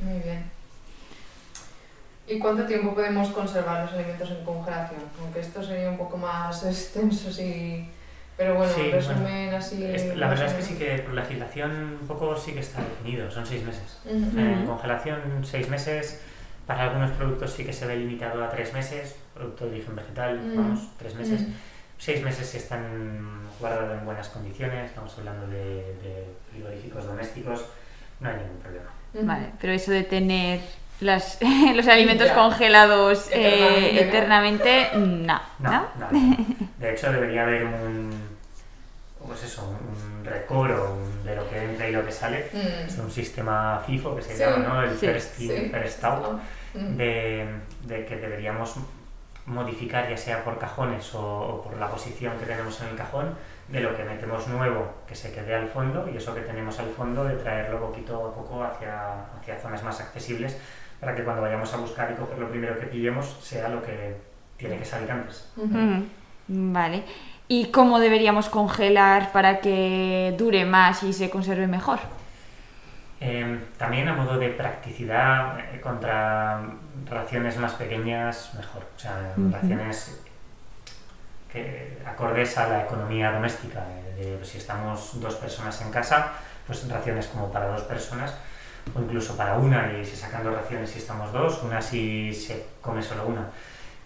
muy bien. ¿Y cuánto tiempo podemos conservar los alimentos en congelación? Aunque esto sería un poco más (laughs) extenso, sí. Pero bueno, resumen así. la verdad es que sí que por legislación un poco sí que está definido, son seis meses. En congelación, seis meses. Para algunos productos sí que se ve limitado a tres meses, producto de origen vegetal, vamos, tres meses. Seis meses si están guardados en buenas condiciones, estamos hablando de, frigoríficos domésticos, no hay ningún problema. Vale, pero eso de tener las, (laughs) los alimentos congelados eternamente, eh, no. No, De hecho, debería haber un, pues eso, un recoro de lo que entra y lo que sale. Mm. Es un sistema FIFO que se llama, ¿no? El first in, first out, mm. De, de, que deberíamos modificar ya sea por cajones o, por la posición que tenemos en el cajón de lo que metemos nuevo que se quede al fondo y eso que tenemos al fondo de traerlo poquito a poco hacia, hacia zonas más accesibles para que cuando vayamos a buscar y coger lo primero que pillemos sea lo que tiene que salir antes. Vale. ¿Y cómo deberíamos congelar para que dure más y se conserve mejor? Em, también a modo de practicidad eh, contra raciones más pequeñas, mejor. O sea, raciones que acordes a la economía doméstica. Eh, si estamos dos personas en casa, pues raciones como para dos personas o incluso para una y se sacan dos raciones si estamos dos, una si se come solo una.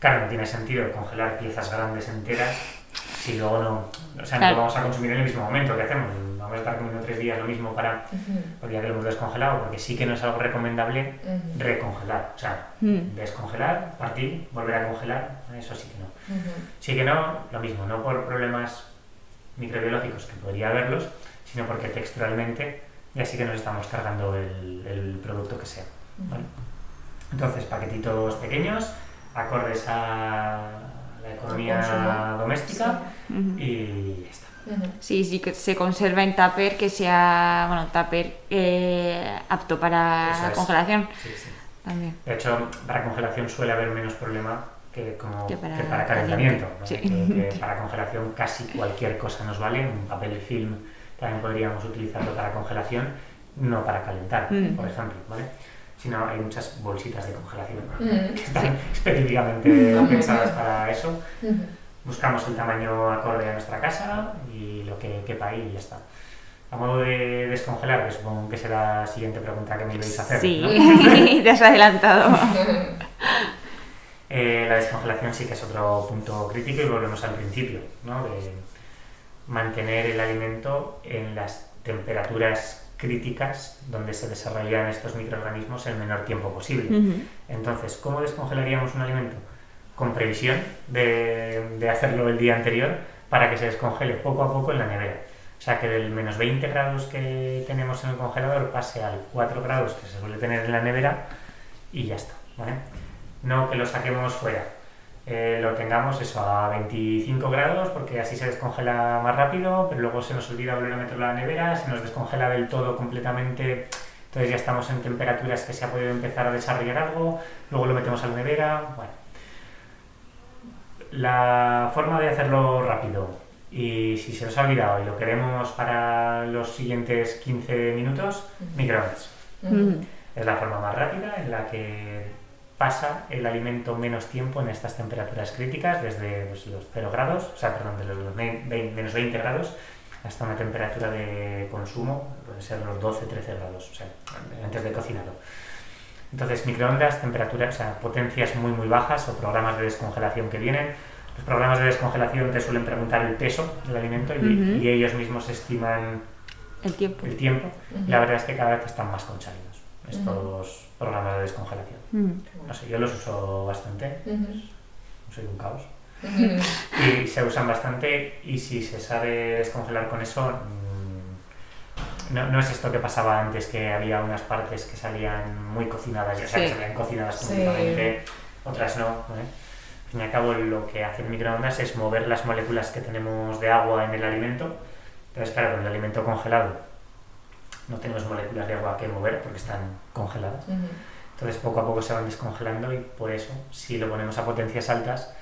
Claro, no tiene sentido congelar piezas grandes enteras si luego no, o sea, no Claro. lo vamos a consumir en el mismo momento. ¿Qué hacemos? Vamos a estar comiendo tres días lo mismo para el día que lo hemos descongelado, porque sí que no es algo recomendable recongelar. O sea, Mm. descongelar, partir, volver a congelar, eso sí que no. Sí que no, lo mismo, no por problemas microbiológicos que podría haberlos, sino porque texturalmente ya sí que nos estamos cargando el, el producto que sea. ¿vale? Entonces, paquetitos pequeños, acordes a la economía doméstica y ya está. Sí, sí, que se conserva en tupper que sea, bueno, tupper eh, apto para es. congelación Sí, sí. también. De hecho, para congelación suele haber menos problema que, como, Que que para para, calentamiento. ¿no? sí. Que- que (laughs) para congelación casi cualquier cosa nos vale. Un papel film también podríamos utilizarlo para congelación, no para calentar, Mm. por ejemplo. ¿vale? Sino hay muchas bolsitas de congelación Ujú. (laughs) que están específicamente Mm. pensadas para eso. Ujú. Buscamos el tamaño acorde a nuestra casa y lo que quepa ahí y ya está. A modo de descongelar, que supongo que será la siguiente pregunta que me ibais a hacer. Sí, ¿no? (laughs) te has adelantado. (laughs) Eh, la descongelación sí que es otro punto crítico y volvemos al principio, ¿no? De mantener el alimento en las temperaturas críticas donde se desarrollan estos microorganismos el menor tiempo posible. Entonces, ¿cómo descongelaríamos un alimento? Con previsión de, de hacerlo el día anterior para que se descongele poco a poco en la nevera. O sea, que del menos 20 grados que tenemos en el congelador pase al 4 grados que se suele tener en la nevera y ya está. ¿vale? No que lo saquemos fuera. Eh, lo tengamos eso a 25 grados porque así se descongela más rápido, pero luego se nos olvida volver a meterlo a la nevera, se nos descongela del todo completamente, entonces ya estamos en temperaturas que se ha podido empezar a desarrollar algo, luego lo metemos a la nevera, bueno. La forma de hacerlo rápido y si se os ha olvidado y lo queremos para los siguientes 15 minutos, microondas. Es la forma más rápida en la que pasa el alimento menos tiempo en estas temperaturas críticas, desde pues, los 0 grados, o sea, perdón, de los menos 20 grados hasta una temperatura de consumo, puede ser los 12-13 grados, o sea, antes de cocinarlo. Entonces, microondas, temperaturas, o sea, potencias muy muy bajas o programas de descongelación que vienen. Los programas de descongelación te suelen preguntar el peso del alimento y, ellos mismos estiman El tiempo. el tiempo. La verdad es que cada vez están más conchados estos programas de descongelación. No sé, yo los uso bastante, soy un caos. Y se usan bastante y si se sabe descongelar con eso, no, no es esto que pasaba antes, que había unas partes que salían muy cocinadas, ya sea que Sí. salían cocinadas Sí. completamente, otras no. Al fin y al cabo, lo que hace el microondas es mover las moléculas que tenemos de agua en el alimento. Entonces, claro, con el alimento congelado no tenemos moléculas de agua que mover porque están congeladas. Ujú. Entonces poco a poco se van descongelando y por eso, si lo ponemos a potencias altas,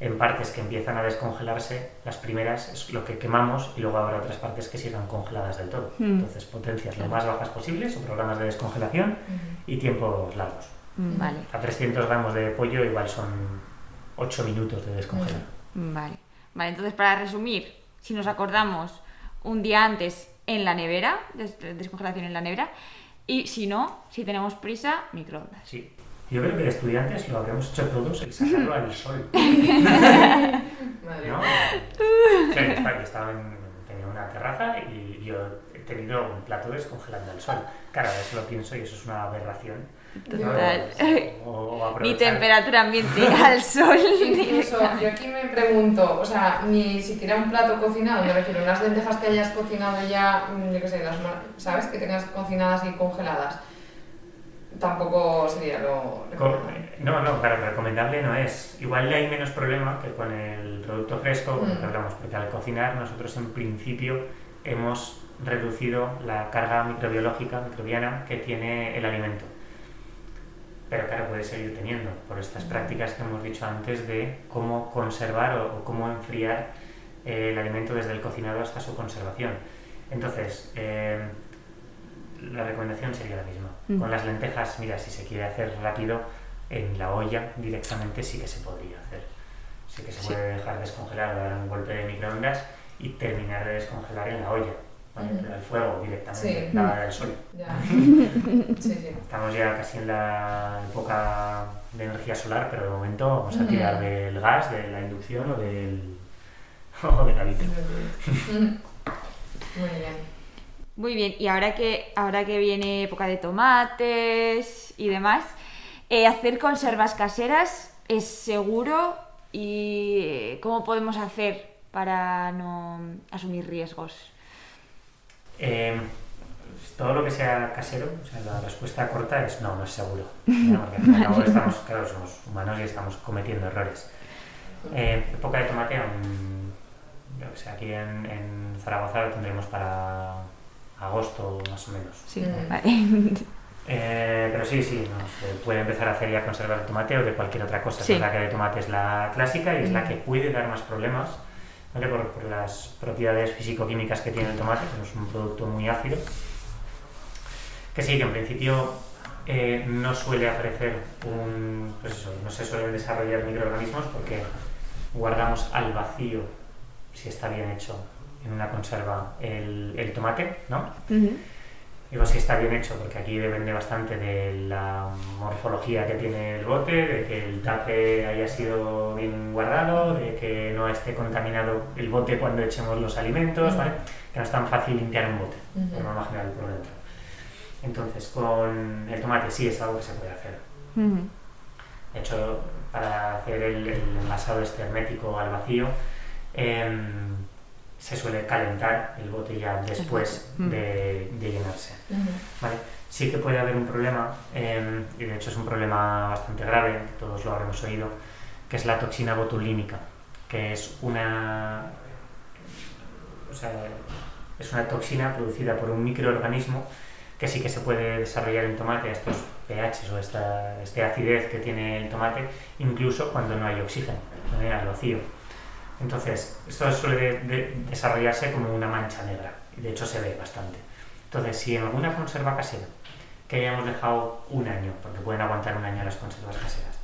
en partes que empiezan a descongelarse, las primeras es lo que quemamos y luego habrá otras partes que sigan congeladas del todo. Mm. Entonces potencias lo más bajas posibles o programas de descongelación y tiempos largos. Mm, Vale, A 300 gramos de pollo igual son 8 minutos de descongelar. vale. Vale, entonces para resumir, si nos acordamos un día antes en la nevera, des- descongelación en la nevera, y si no, si tenemos prisa, microondas. Sí. Yo creo que de estudiantes lo habíamos hecho todos el sacarlo al sol. (laughs) Madre ¿No? está- yo estaba en, tenía una terraza y yo he tenido un plato descongelando al sol. Claro, eso lo pienso y eso es una aberración. ¿no? Total. O, o Ni temperatura ambiente (laughs) al sol. Incluso yo aquí me pregunto, o sea, ni siquiera un plato cocinado, me refiero, unas lentejas que hayas cocinado ya, mm, yo qué sé, las, ¿sabes? Que tengas cocinadas y congeladas. Tampoco sería lo Co- recomendable. No, no, claro, recomendable no es. Igual hay menos problema que con el producto fresco, Mm. hablamos, porque al cocinar nosotros en principio hemos reducido la carga microbiológica, microbiana que tiene el alimento. Pero claro, puede seguir teniendo por estas prácticas que hemos dicho antes de cómo conservar o, o cómo enfriar eh, el alimento desde el cocinado hasta su conservación. Entonces, eh, la recomendación sería la misma. Mm. Con las lentejas, mira, si se quiere hacer rápido, en la olla directamente sí que se podría hacer. Sí que se Sí. puede dejar descongelar, dar un golpe de microondas y terminar de descongelar en la olla. ¿vale? Pero el fuego directamente, Sí. nada del sol. Ya. (laughs) Sí, sí. Estamos ya casi en la época de energía solar, pero de momento vamos a tirar del gas, de la inducción o del, (laughs) o de la vitro. Muy bien. Muy bien, y ahora que, ahora que viene época de tomates y demás, eh, hacer conservas caseras es seguro y eh, ¿cómo podemos hacer para no asumir riesgos? Eh, pues todo lo que sea casero, o sea, la respuesta corta es no, no es seguro. ¿no? Porque al (laughs) cabo estamos, claro, somos humanos y estamos cometiendo errores. Eh, época de tomate, aún, yo que sé, aquí en, en Zaragoza lo tendremos para agosto más o menos. Sí, Mm. vale. (laughs) Eh, pero sí, sí, no, se puede empezar a hacer ya conservas de tomate o de cualquier otra cosa. Sí. Es verdad que de tomate es la clásica y es la Mm. que puede dar más problemas, ¿vale? Por, por las propiedades físico-químicas que tiene el tomate, que es un producto muy ácido. Que sí, que en principio eh, no suele aparecer un. Pues eso, no se suelen desarrollar microorganismos porque guardamos al vacío, si está bien hecho, en una conserva, el, el tomate, ¿no? Ujú. Digo si está bien hecho, porque aquí depende bastante de la morfología que tiene el bote, de que el tape haya sido bien guardado, de que no esté contaminado el bote cuando echemos los alimentos, ¿vale? Que no es tan fácil limpiar un bote, Ujú. por norma general, por dentro. Entonces, con el tomate sí es algo que se puede hacer. Ujú. De hecho, para hacer el, el envasado este hermético al vacío, em, se suele calentar el bote ya después Mm. de, de llenarse. ¿vale? Sí que puede haber un problema, em, y de hecho es un problema bastante grave, todos lo habremos oído, que es la toxina botulínica, que es una, o sea, es una toxina producida por un microorganismo que sí que se puede desarrollar en tomate, estos pH o esta, este acidez que tiene el tomate, incluso cuando no hay oxígeno, al vacío. Entonces, esto suele de- de- desarrollarse como una mancha negra, y de hecho se ve bastante. Entonces, si en alguna conserva casera que hayamos dejado un año, porque pueden aguantar un año las conservas caseras,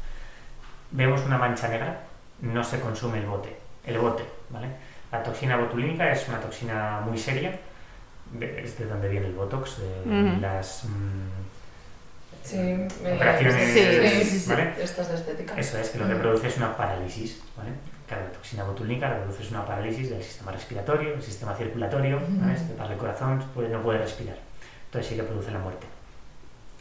vemos una mancha negra, no se consume el bote, el bote, ¿vale? La toxina botulínica es una toxina muy seria, es de donde viene el botox, de las mm, Sí, operaciones, Sí, sí, sí, ¿vale? Estas de estética. Eso es, que lo que produce es una parálisis, ¿vale? Claro, la toxina botulínica lo que produce es una parálisis del sistema respiratorio, del sistema circulatorio, ¿vale? Este para el corazón pues, no puede respirar. Entonces sí que produce la muerte.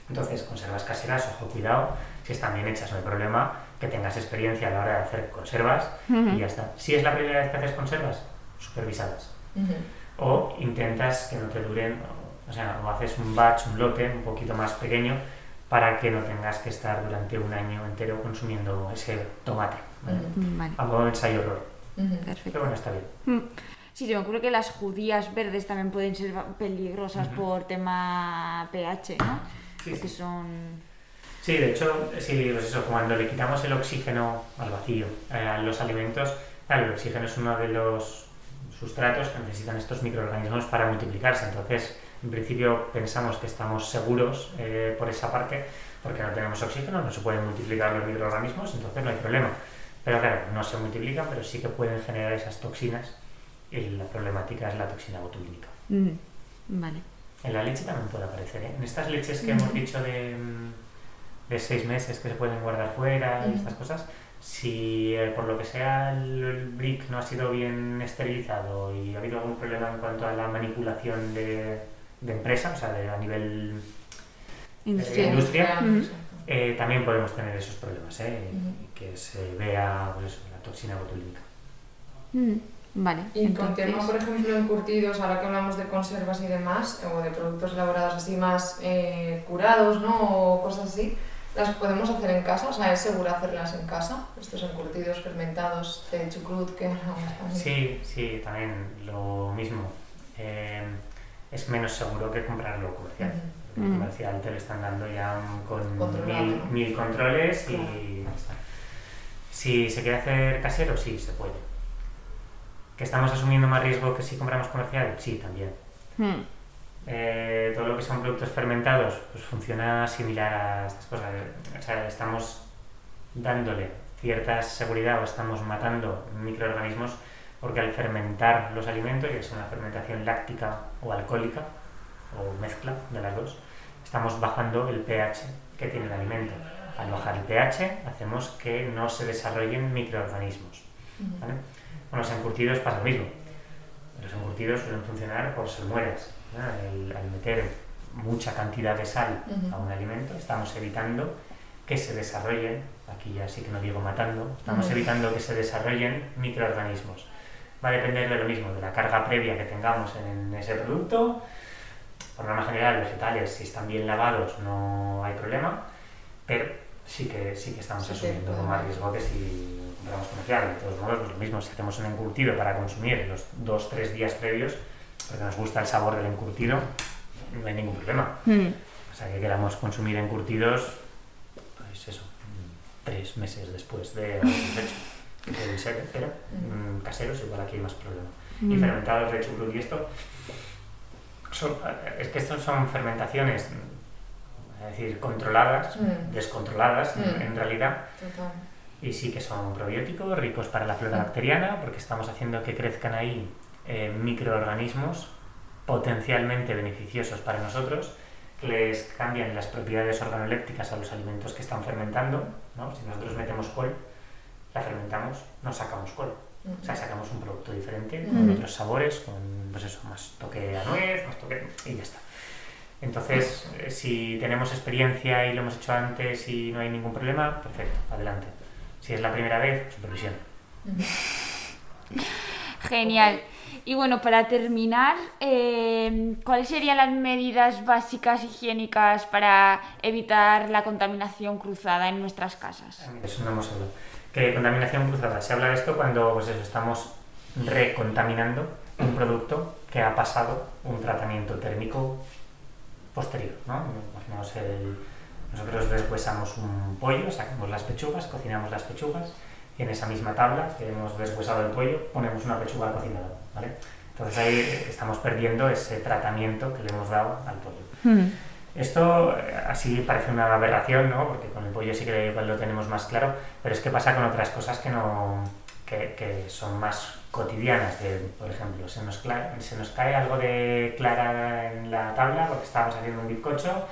Entonces, conservas caseras, ojo, cuidado, si están bien hechas no hay problema, que tengas experiencia a la hora de hacer conservas y ya está. Si es la primera vez que haces conservas, supervisadas. Ujú. O intentas que no te duren, o o sea, o haces un batch, un lote un poquito más pequeño para que no tengas que estar durante un año entero consumiendo ese tomate. ¿vale? Vale, A modo de ensayo-error. Ujú. Pero perfecto. bueno, está bien. Mm. Sí, se me ocurre que las judías verdes también pueden ser peligrosas Ujú. por tema pH, ¿no? Sí, Porque sí. son... Sí, de hecho, sí, pues eso, cuando le quitamos el oxígeno al vacío, eh, a los alimentos, claro, el oxígeno es uno de los sustratos que necesitan estos microorganismos para multiplicarse. Entonces, en principio pensamos que estamos seguros eh, por esa parte, porque no tenemos oxígeno, no se pueden multiplicar los microorganismos, entonces no hay problema. Pero claro, no se multiplican, pero sí que pueden generar esas toxinas y la problemática es la toxina botulínica. Mm, Vale. En la leche también puede aparecer, ¿eh? En estas leches que hemos dicho de, mm, de seis meses que se pueden guardar fuera y Ujú. estas cosas, si eh, por lo que sea el brick no ha sido bien esterilizado y ha habido algún problema en cuanto a la manipulación de, de empresa, o sea, de, a nivel... Industria. Ujú. eh, también podemos tener esos problemas, ¿eh? Que se vea pues eso, la toxina botulínica. Mm, Vale. Y con entonces- tema, por ejemplo, encurtidos, ahora que hablamos de conservas y demás, o de productos elaborados así más eh, curados, ¿no? O cosas así, ¿las podemos hacer en casa? O sea, ¿es seguro hacerlas en casa? Estos encurtidos fermentados de chucrut que hablamos también. Sí, sí, también lo mismo. Eh, es menos seguro que comprarlo comercial. Ujú. El Mm. comercial te lo están dando ya con mil, mil controles y Claro. ya está. Si se quiere hacer casero, sí, se puede. ¿Que estamos asumiendo más riesgo que si compramos comercial? Sí, también. Mm, Eh, todo lo que son productos fermentados, pues funciona similar a estas cosas. O sea, estamos dándole cierta seguridad o estamos matando microorganismos porque al fermentar los alimentos, ya sea una fermentación láctica o alcohólica, o mezcla de las dos, estamos bajando el pH que tiene el alimento. Al bajar el pH hacemos que no se desarrollen microorganismos. ¿vale? Con los encurtidos pasa lo mismo. Los encurtidos suelen funcionar por salmueras. ¿no? al meter mucha cantidad de sal a un alimento, estamos evitando que se desarrollen, aquí ya sí que no digo matando, estamos evitando que se desarrollen microorganismos. Va a depender de lo mismo, de la carga previa que tengamos en ese producto. Por norma general, vegetales, si están bien lavados, no hay problema, pero sí que, sí que estamos asumiendo más riesgo que si compramos comercial. De todos modos, pues lo mismo, si hacemos un encurtido para consumir los dos, tres días previos, porque nos gusta el sabor del encurtido, no hay ningún problema. Mm. O sea, que queramos consumir encurtidos, pues eso, tres meses después de haberlos hecho. Pero mm, caseros igual aquí hay más problema. Y mm. fermentados de chucrut y esto, es que estos son fermentaciones, es decir, controladas, descontroladas en, realidad. Y sí que son probióticos, ricos para la flora bacteriana, porque estamos haciendo que crezcan ahí eh, microorganismos potencialmente beneficiosos para nosotros, les cambian las propiedades organolépticas a los alimentos que están fermentando. ¿no? Si nosotros metemos col, la fermentamos, no sacamos col. O sea, sacamos un producto diferente, con otros sabores, con pues eso, más toque a nuez, más toque... y ya está. Entonces, eh, si tenemos experiencia y lo hemos hecho antes y no hay ningún problema, perfecto, adelante. Si es la primera vez, supervisión. Genial. Y bueno, para terminar, eh, ¿cuáles serían las medidas básicas higiénicas para evitar la contaminación cruzada en nuestras casas? Eso no hemos hablado. ¿Qué contaminación cruzada? Se habla de esto cuando pues estamos recontaminando un producto que ha pasado un tratamiento térmico posterior. ¿no? nosotros deshuesamos un pollo, sacamos las pechugas, cocinamos las pechugas y en esa misma tabla que hemos deshuesado el pollo ponemos una pechuga cocinada. ¿vale? Entonces ahí estamos perdiendo ese tratamiento que le hemos dado al pollo. Hmm. Esto eh, así parece una aberración, ¿no? porque con el pollo sí que lo tenemos más claro, pero es que pasa con otras cosas que, no, que, que son más cotidianas. De, por ejemplo, se nos, se nos cae algo de clara en la tabla porque estábamos haciendo un bizcocho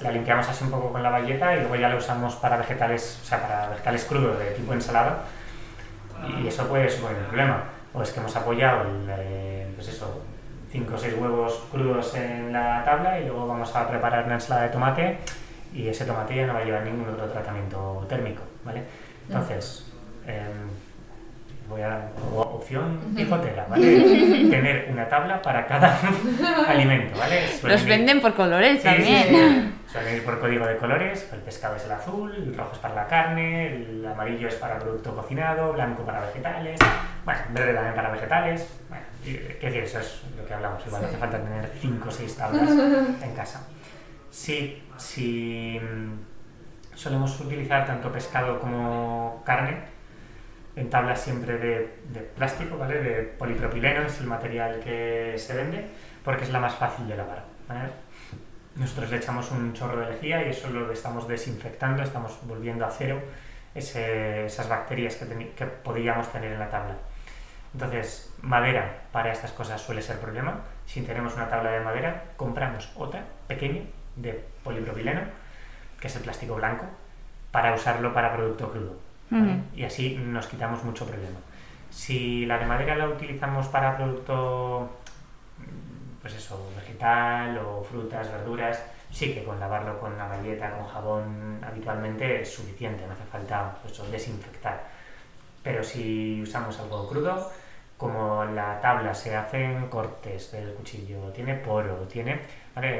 la limpiamos así un poco con la bayeta y luego ya la usamos para vegetales, o sea, para vegetales crudos de tipo ensalada y eso puede suponer un problema. O es que hemos apoyado, eh, pues eso, 5 o 6 huevos crudos en la tabla y luego vamos a preparar una ensalada de tomate y ese tomate ya no va a llevar ningún otro tratamiento térmico, ¿vale? Entonces, eh, voy a opción pijotera, ¿vale? (laughs) Tener una tabla para cada (laughs) alimento, ¿vale? Los venden por colores también. Suelen ir por código de colores, el pescado es el azul, el rojo es para la carne, el amarillo es para producto cocinado, blanco para vegetales, bueno, verde también para vegetales. Bueno, ¿qué decir? Eso es lo que hablamos, igual hace falta tener 5 o 6 (laughs) tablas en casa. Si, si mm, solemos utilizar tanto pescado como carne, en tablas siempre de, de, plástico, ¿vale? De polipropileno es el material que se vende porque es la más fácil de lavar. Nosotros le echamos un chorro de lejía y eso lo estamos desinfectando, estamos volviendo a cero esas bacterias que, que podríamos tener en la tabla. Entonces, madera para estas cosas suele ser problema. Si tenemos una tabla de madera, compramos otra pequeña de polipropileno, que es el plástico blanco, para usarlo para producto crudo y así nos quitamos mucho problema. Si la de madera la utilizamos para producto pues eso, vegetal o frutas, verduras, sí que con lavarlo con una galleta, con jabón habitualmente es suficiente, no hace falta pues, desinfectar. Pero si usamos algo crudo, como la tabla se hacen cortes del cuchillo, tiene poro, tiene,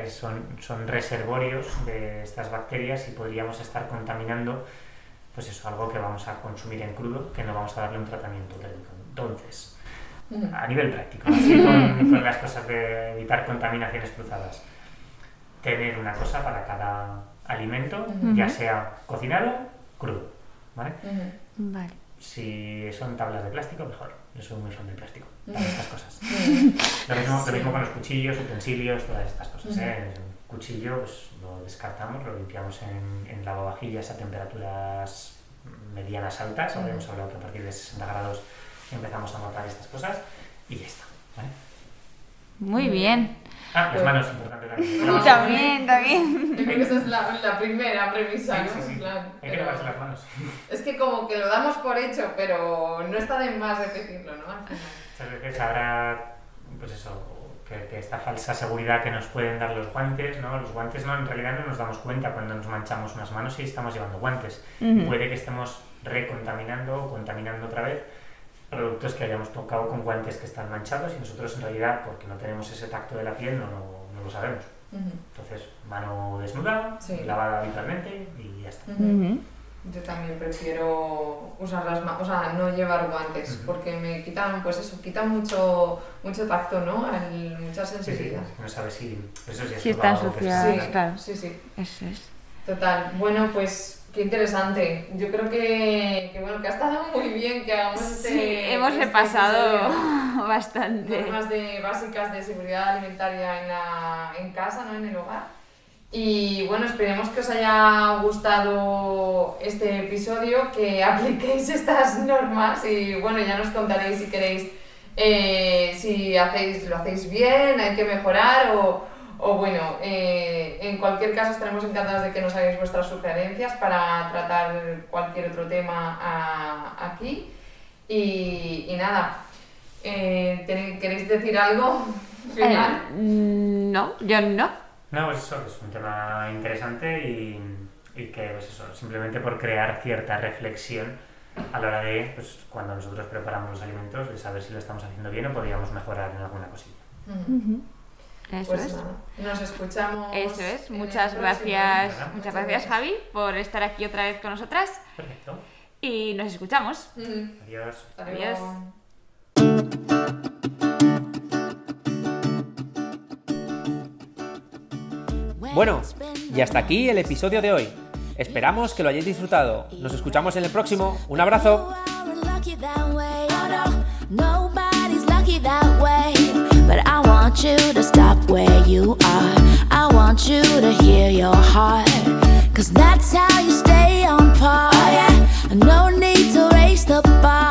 son, son reservorios de estas bacterias y podríamos estar contaminando pues eso, algo que vamos a consumir en crudo, que no vamos a darle un tratamiento térmico. Entonces, a nivel práctico, así (laughs) con, las cosas de evitar contaminaciones cruzadas, tener una cosa para cada alimento, ya sea cocinado, crudo, ¿vale? Vale. Si son tablas de plástico, mejor. Yo soy muy fan del plástico para estas cosas. (laughs) Lo mismo, lo mismo, con los cuchillos, utensilios, todas estas cosas. ¿eh? cuchillo pues, lo descartamos, lo limpiamos en, en lavavajillas a temperaturas medianas altas, habíamos hablado que a partir de 60 grados empezamos a notar estas cosas y ya está. ¿vale? Muy bien. Ah, las manos, importante también. También, también. Yo creo que esa es la, la primera premisa, Sí, ¿no? sí, sí. En plan, Hay que lavarse las manos. Es que como que lo damos por hecho, pero no está de más repetirlo, ¿no? Muchas veces habrá, pues eso, que, que esta falsa seguridad que nos pueden dar los guantes, ¿no? Los guantes no, en realidad no nos damos cuenta cuando nos manchamos unas manos y estamos llevando guantes. Puede que estemos recontaminando o contaminando otra vez productos que hayamos tocado con guantes que están manchados y nosotros en realidad, porque no tenemos ese tacto de la piel, no, lo- no lo sabemos. Entonces, mano desnuda, Sí. lavada habitualmente y ya está. Yo también prefiero usar las manos, o sea, no llevar guantes, porque me quitan, pues eso, quitan mucho, mucho tacto, ¿no? El- mucha Sí, sí, no sabes si eso sí es Si están sucias. Sí, claro. sí, sí, Eso es. total. Bueno, pues qué interesante. Yo creo que, que bueno, que ha estado muy bien que hagamos este Sí, hemos este repasado episodio. (laughs) bastante. normas de, básicas de seguridad alimentaria en, la, en casa, ¿no? en el hogar. Y bueno, esperemos que os haya gustado este episodio, que (laughs) apliquéis estas normas y bueno, ya nos contaréis si queréis, eh, si hacéis, lo hacéis bien, hay que mejorar o, o bueno, eh, en cualquier caso estaremos encantados de que nos hagáis vuestras sugerencias para tratar cualquier otro tema a- aquí. Y, y nada, eh, ¿tenéis- ¿queréis decir algo final? Eh, no, yo no. No, pues eso, es un tema interesante y, y que, pues eso, simplemente por crear cierta reflexión a la hora de, pues cuando nosotros preparamos los alimentos, de saber si lo estamos haciendo bien o podríamos mejorar en alguna cosilla. Mm. Eso Pues es. nada, nos escuchamos. Eso es. Muchas gracias, muchas gracias Javi por estar aquí otra vez con nosotras Perfecto. y nos escuchamos. Mm, Adiós. Adiós. Bueno, y hasta aquí el episodio de hoy. Esperamos que lo hayáis disfrutado. Nos escuchamos en el próximo. Un abrazo. want you to stop where you are. I want you to hear your heart. Cause that's how you stay on par. Oh, yeah. No need to raise the bar.